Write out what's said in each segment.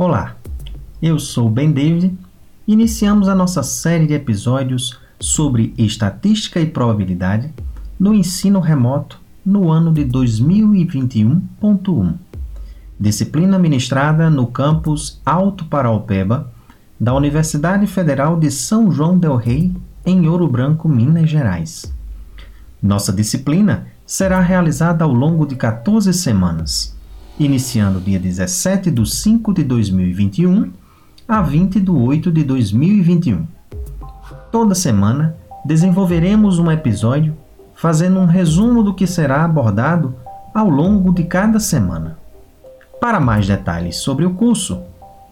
Olá, eu sou Ben David. Iniciamos a nossa série de episódios sobre estatística e probabilidade no ensino remoto no ano de 2021.1. Disciplina ministrada no campus Alto Paraupeba da Universidade Federal de São João del Rei, em Ouro Branco, Minas Gerais. Nossa disciplina será realizada ao longo de 14 semanas, iniciando dia 17 de 5 de 2021 a 20 de 8 de 2021. Toda semana desenvolveremos um episódio fazendo um resumo do que será abordado ao longo de cada semana. Para mais detalhes sobre o curso,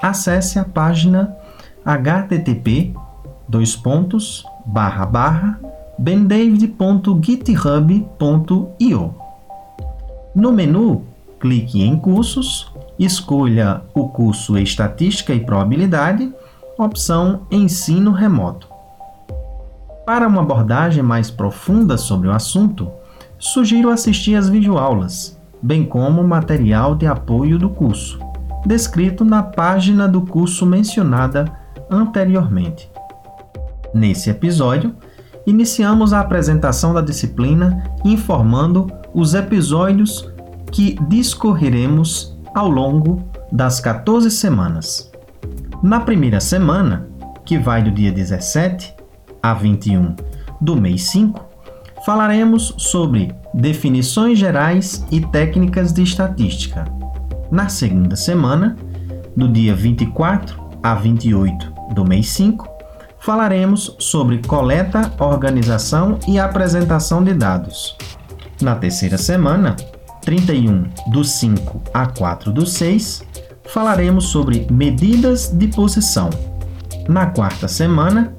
acesse a página http dois pontos, barra, barra, bendavid.github.io. No menu, clique em Cursos, escolha o curso Estatística e Probabilidade, opção Ensino Remoto. Para uma abordagem mais profunda sobre o assunto, sugiro assistir às videoaulas, bem como o material de apoio do curso, descrito na página do curso mencionada anteriormente. Nesse episódio, iniciamos a apresentação da disciplina informando os episódios que discorreremos ao longo das 14 semanas. Na primeira semana, que vai do dia 17 a 21 do mês 5, falaremos sobre definições gerais e técnicas de estatística. Na segunda semana, do dia 24 a 28 do mês 5, falaremos sobre coleta, organização e apresentação de dados. Na terceira semana, 31 do 5 a 4 do 6, falaremos sobre medidas de posição. Na quarta semana,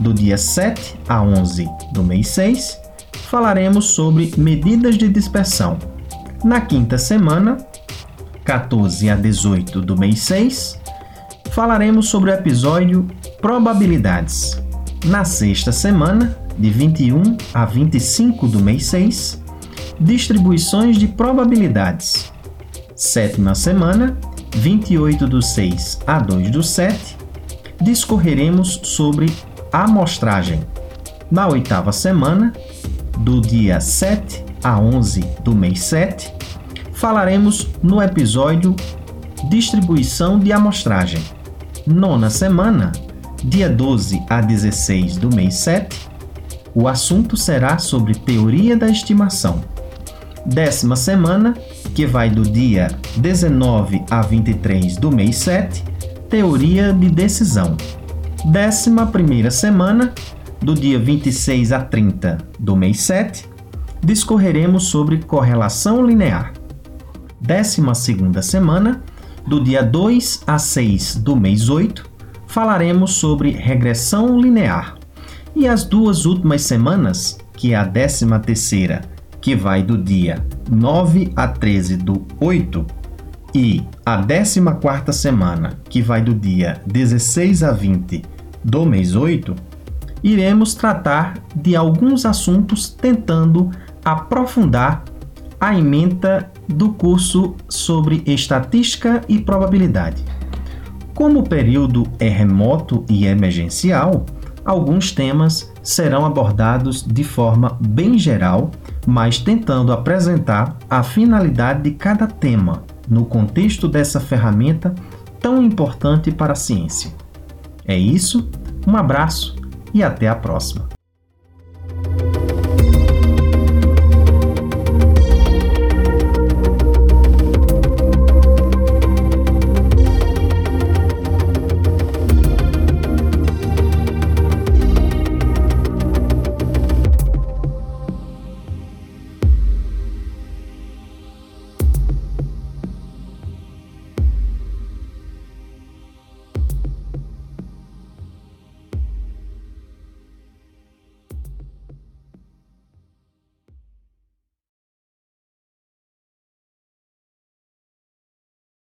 do dia 7 a 11 do mês 6, falaremos sobre medidas de dispersão. Na quinta semana, 14 a 18 do mês 6, falaremos sobre o episódio Probabilidades. Na sexta semana, de 21 a 25 do mês 6, Distribuições de probabilidades. Sétima semana, 28 do 6 a 2 do 7, discorreremos sobre amostragem. Na oitava semana, do dia 7 a 11 do mês 7, falaremos no episódio Distribuição de amostragem nona semana, dia 12 a 16 do mês 7, o assunto será sobre teoria da estimação. Décima semana, que vai do dia 19 a 23 do mês 7, teoria de decisão. Décima primeira semana, do dia 26 a 30 do mês 7, discorreremos sobre correlação linear. Décima segunda semana, do dia 2 a 6 do mês 8, falaremos sobre regressão linear. E as duas últimas semanas, que é a 13 terceira, que vai do dia 9 a 13 do 8, e a 14 quarta semana, que vai do dia 16 a 20 do mês 8, iremos tratar de alguns assuntos tentando aprofundar a ementa do curso sobre estatística e probabilidade. Como o período é remoto e emergencial, alguns temas serão abordados de forma bem geral, mas tentando apresentar a finalidade de cada tema no contexto dessa ferramenta tão importante para a ciência. É isso, um abraço e até a próxima!